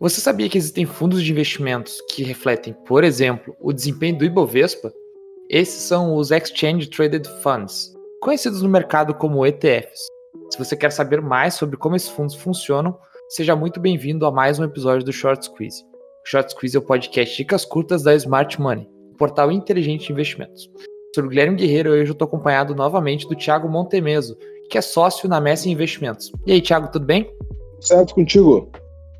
Você sabia que existem fundos de investimentos que refletem, por exemplo, o desempenho do Ibovespa? Esses são os Exchange Traded Funds, conhecidos no mercado como ETFs. Se você quer saber mais sobre como esses fundos funcionam, seja muito bem-vindo a mais um episódio do Short Squeeze. O Short Squeeze é o podcast Dicas Curtas da Smart Money, o portal inteligente de investimentos. Sou o Guilherme Guerreiro e hoje eu estou acompanhado novamente do Thiago Montemeso, que é sócio na Messi Investimentos. E aí, Thiago, tudo bem? Certo contigo?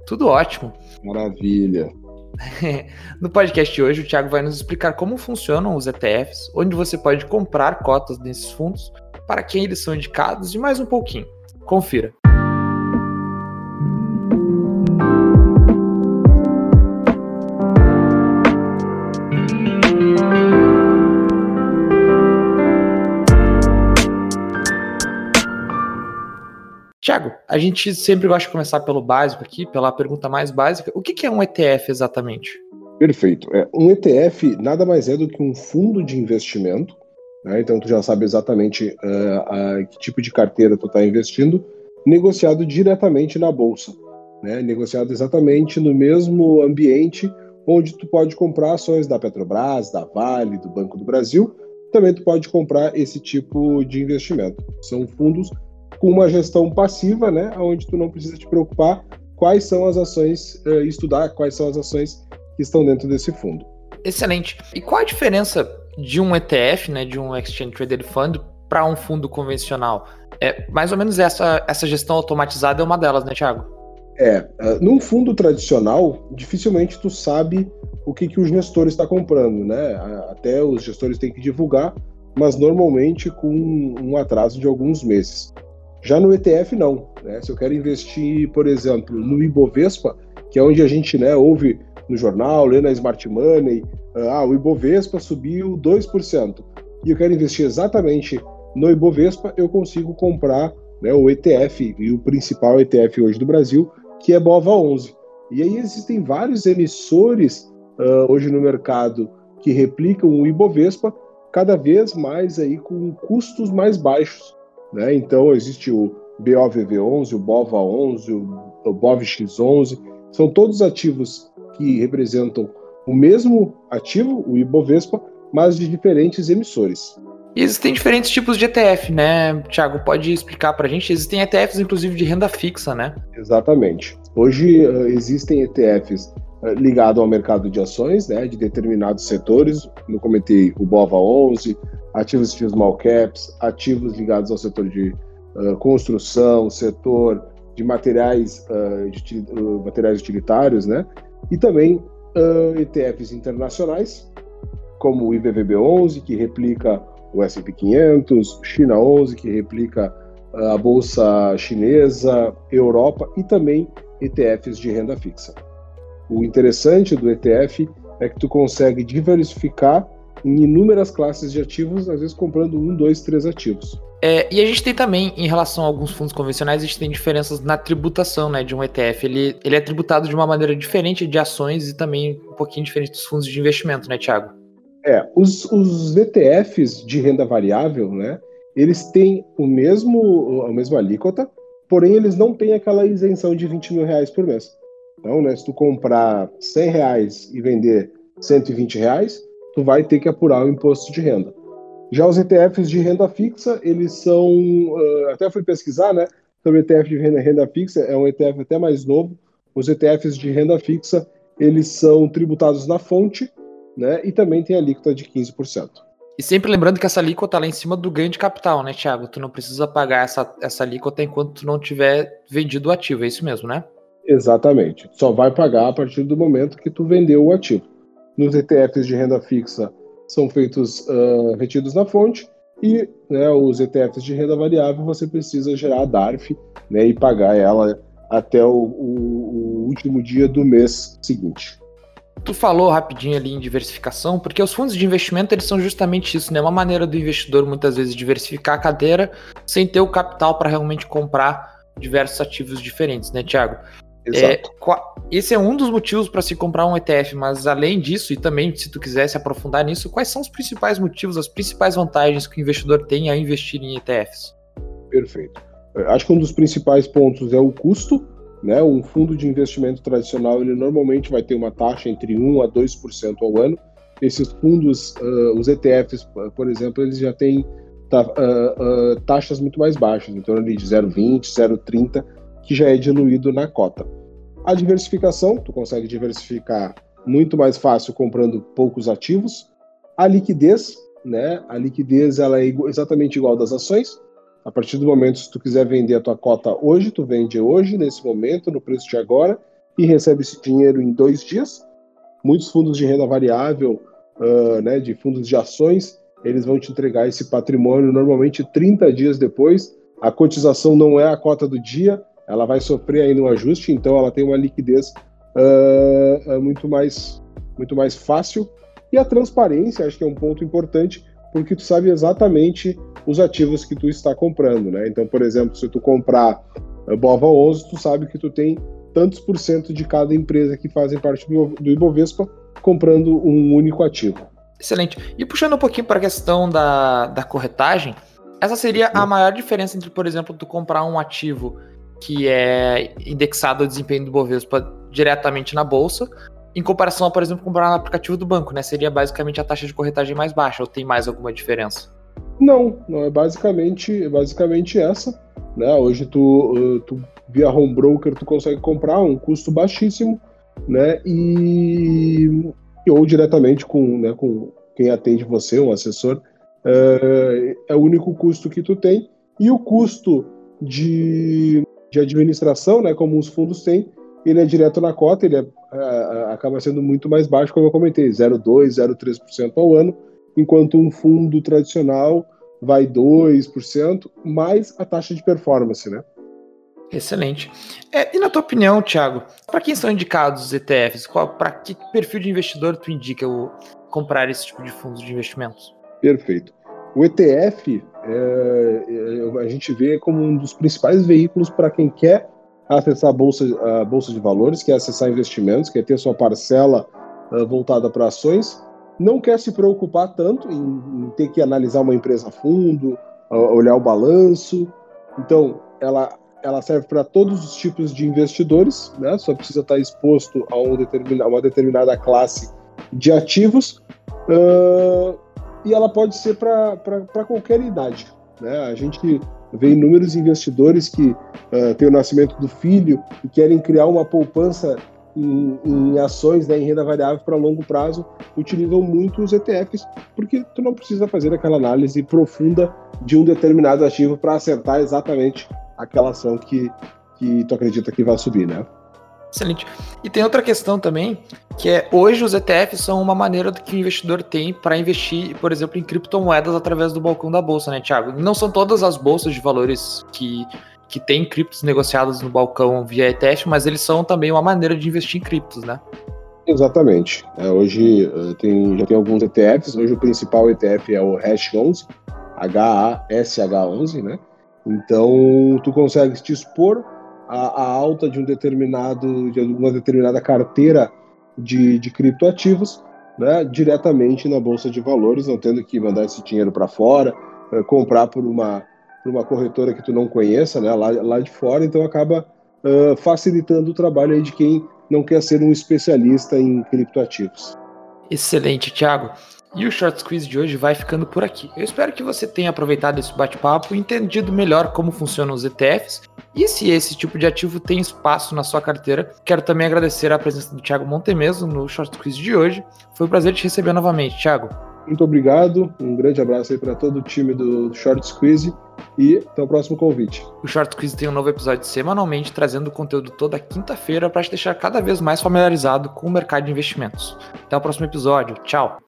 Tudo ótimo. Maravilha. no podcast de hoje, o Thiago vai nos explicar como funcionam os ETFs, onde você pode comprar cotas desses fundos, para quem eles são indicados e mais um pouquinho. Confira. Tiago, a gente sempre gosta de começar pelo básico aqui, pela pergunta mais básica. O que é um ETF exatamente? Perfeito. É, um ETF nada mais é do que um fundo de investimento. Né? Então, tu já sabe exatamente uh, que tipo de carteira tu está investindo, negociado diretamente na bolsa. Né? Negociado exatamente no mesmo ambiente onde tu pode comprar ações da Petrobras, da Vale, do Banco do Brasil. Também tu pode comprar esse tipo de investimento. São fundos com uma gestão passiva, né, onde tu não precisa te preocupar quais são as ações, uh, estudar quais são as ações que estão dentro desse fundo. Excelente. E qual a diferença de um ETF, né, de um Exchange Traded Fund, para um fundo convencional? É, mais ou menos essa, essa gestão automatizada é uma delas, né, Thiago? É, uh, num fundo tradicional, dificilmente tu sabe o que, que o gestor está comprando, né? Até os gestores têm que divulgar, mas normalmente com um atraso de alguns meses. Já no ETF, não. Né? Se eu quero investir, por exemplo, no Ibovespa, que é onde a gente né, ouve no jornal, lê na Smart Money, ah, o Ibovespa subiu 2%, e eu quero investir exatamente no Ibovespa, eu consigo comprar né, o ETF, e o principal ETF hoje do Brasil, que é BOVA11. E aí existem vários emissores uh, hoje no mercado que replicam o Ibovespa, cada vez mais aí com custos mais baixos. Né? Então, existe o BOVV11, o BOVA11, o BOVX11, são todos ativos que representam o mesmo ativo, o Ibovespa, mas de diferentes emissores. E existem diferentes tipos de ETF, né? Tiago, pode explicar para a gente? Existem ETFs, inclusive, de renda fixa, né? Exatamente. Hoje uh, existem ETFs uh, ligados ao mercado de ações, né, de determinados setores. Eu comentei o BOVA11, ativos de small caps, ativos ligados ao setor de uh, construção, setor de materiais, uh, de, uh, materiais utilitários, né? E também ETFs internacionais, como o IVVB11, que replica o S&P 500, China 11, que replica a bolsa chinesa, Europa e também ETFs de renda fixa. O interessante do ETF é que tu consegue diversificar em inúmeras classes de ativos, às vezes comprando um, dois, três ativos. É, e a gente tem também, em relação a alguns fundos convencionais, a gente tem diferenças na tributação né, de um ETF. Ele, ele é tributado de uma maneira diferente de ações e também um pouquinho diferente dos fundos de investimento, né, Thiago? É, os, os ETFs de renda variável, né, eles têm o mesmo, a mesma alíquota, porém eles não têm aquela isenção de 20 mil reais por mês. Então, né, se tu comprar 100 reais e vender 120 reais, tu vai ter que apurar o imposto de renda. Já os ETFs de renda fixa, eles são, uh, até fui pesquisar, né, sobre ETF de renda, renda fixa, é um ETF até mais novo. Os ETFs de renda fixa, eles são tributados na fonte, né, e também tem a alíquota de 15%. E sempre lembrando que essa alíquota lá em cima do ganho de capital, né, Thiago? Tu não precisa pagar essa, essa alíquota enquanto tu não tiver vendido o ativo, é isso mesmo, né? Exatamente. Só vai pagar a partir do momento que tu vendeu o ativo nos ETFs de renda fixa são feitos uh, retidos na fonte e né, os ETFs de renda variável você precisa gerar a DARF né, e pagar ela até o, o, o, último dia do mês seguinte. Tu falou rapidinho ali em diversificação, porque os fundos de investimento eles são justamente isso, né? Uma maneira do investidor muitas vezes diversificar a cadeira sem ter o capital para realmente comprar diversos ativos diferentes, né, Tiago? É, esse é um dos motivos para se comprar um ETF, mas além disso, e também se tu quiser se aprofundar nisso, quais são os principais motivos, as principais vantagens que o investidor tem a investir em ETFs? Perfeito. Acho que um dos principais pontos é o custo, Né? Um fundo de investimento tradicional ele normalmente vai ter uma taxa entre 1 a 2% ao ano. Esses fundos, uh, os ETFs, por exemplo, eles já têm uh, uh, taxas muito mais baixas, em torno de 0,20, 0,30, que já é diluído na cota. A diversificação, tu consegue diversificar muito mais fácil comprando poucos ativos. A liquidez, né? A liquidez ela é exatamente igual das ações. A partir do momento se tu quiser vender a tua cota hoje, tu vende hoje, nesse momento, no preço de agora, e recebe esse dinheiro em dois dias. Muitos fundos de renda variável, uh, né, de fundos de ações, eles vão te entregar esse patrimônio normalmente 30 dias depois. A cotização não é a cota do dia, ela vai sofrer aí no ajuste, então ela tem uma liquidez uh, muito, mais, muito mais fácil. E a transparência, acho que é um ponto importante, porque tu sabe exatamente os ativos que tu está comprando, né? Então, por exemplo, se tu comprar Bova 11, tu sabe que tu tem tantos por cento de cada empresa que fazem parte do Ibovespa comprando um único ativo. Excelente. E puxando um pouquinho para a questão da, da corretagem, essa seria a maior diferença entre, por exemplo, tu comprar um ativo que é indexado ao desempenho do Bovespa diretamente na bolsa, em comparação por exemplo, comprar no aplicativo do banco, né? Seria basicamente a taxa de corretagem mais baixa, ou tem mais alguma diferença? Não, não é basicamente, é basicamente essa. Né? Hoje tu, tu via home broker tu consegue comprar um custo baixíssimo, né? E, ou diretamente com, né, com quem atende você, um assessor, é, é o único custo que tu tem. E o custo de de administração, né, como os fundos têm, ele é direto na cota, ele é, é, acaba sendo muito mais baixo, como eu comentei, 0,2%, 0,3% ao ano, enquanto um fundo tradicional vai 2%, mais a taxa de performance, né? Excelente. É, e na tua opinião, Thiago, para quem são indicados os ETFs? Para que perfil de investidor tu indica o, comprar esse tipo de fundos de investimentos? Perfeito. O ETF é, é, a gente vê como um dos principais veículos para quem quer acessar a bolsa, a bolsa de valores, quer acessar investimentos, quer ter sua parcela uh, voltada para ações, não quer se preocupar tanto em, em, ter que analisar uma empresa a fundo, uh, olhar o balanço. Então, ela, ela serve para todos os tipos de investidores, né? só precisa estar exposto a um determina, uma determinada classe de ativos. Uh, e ela pode ser para qualquer idade. Né? A gente vê inúmeros investidores que uh, têm o nascimento do filho e querem criar uma poupança em, em ações, né, em renda variável para longo prazo, utilizam muito os ETFs, porque tu não precisa fazer aquela análise profunda de um determinado ativo para acertar exatamente aquela ação que, que tu acredita que vai subir, né? Excelente. E tem outra questão também, que é hoje os ETFs são uma maneira que o investidor tem para investir, por exemplo, em criptomoedas através do balcão da bolsa, né, Thiago? Não são todas as bolsas de valores que, que têm criptos negociadas no balcão via ETF, mas eles são também uma maneira de investir em criptos, né? Exatamente. É, hoje uh, tem, já tem alguns ETFs. Hoje o principal ETF é o Hash11, H-A-S-H11, né? Então tu consegue te expor a, a, alta de um determinado, de uma determinada carteira de, de criptoativos, né, diretamente na bolsa de valores, não tendo que mandar esse dinheiro para fora, é, comprar por uma, por uma corretora que tu não conheça, né, lá, lá de fora, então acaba uh, facilitando o trabalho de quem não quer ser um especialista em criptoativos. Excelente, Thiago. E o Short Squeeze de hoje vai ficando por aqui. Eu espero que você tenha aproveitado esse bate-papo e entendido melhor como funcionam os ETFs e se esse tipo de ativo tem espaço na sua carteira. Quero também agradecer a presença do Thiago Montemeso no Short Squeeze de hoje. Foi um prazer te receber novamente, Thiago. Muito obrigado, um grande abraço aí para todo o time do Short Squeeze e até o próximo convite. O Short Quiz tem um novo episódio semanalmente, trazendo conteúdo toda quinta-feira para te deixar cada vez mais familiarizado com o mercado de investimentos. Até o próximo episódio. Tchau!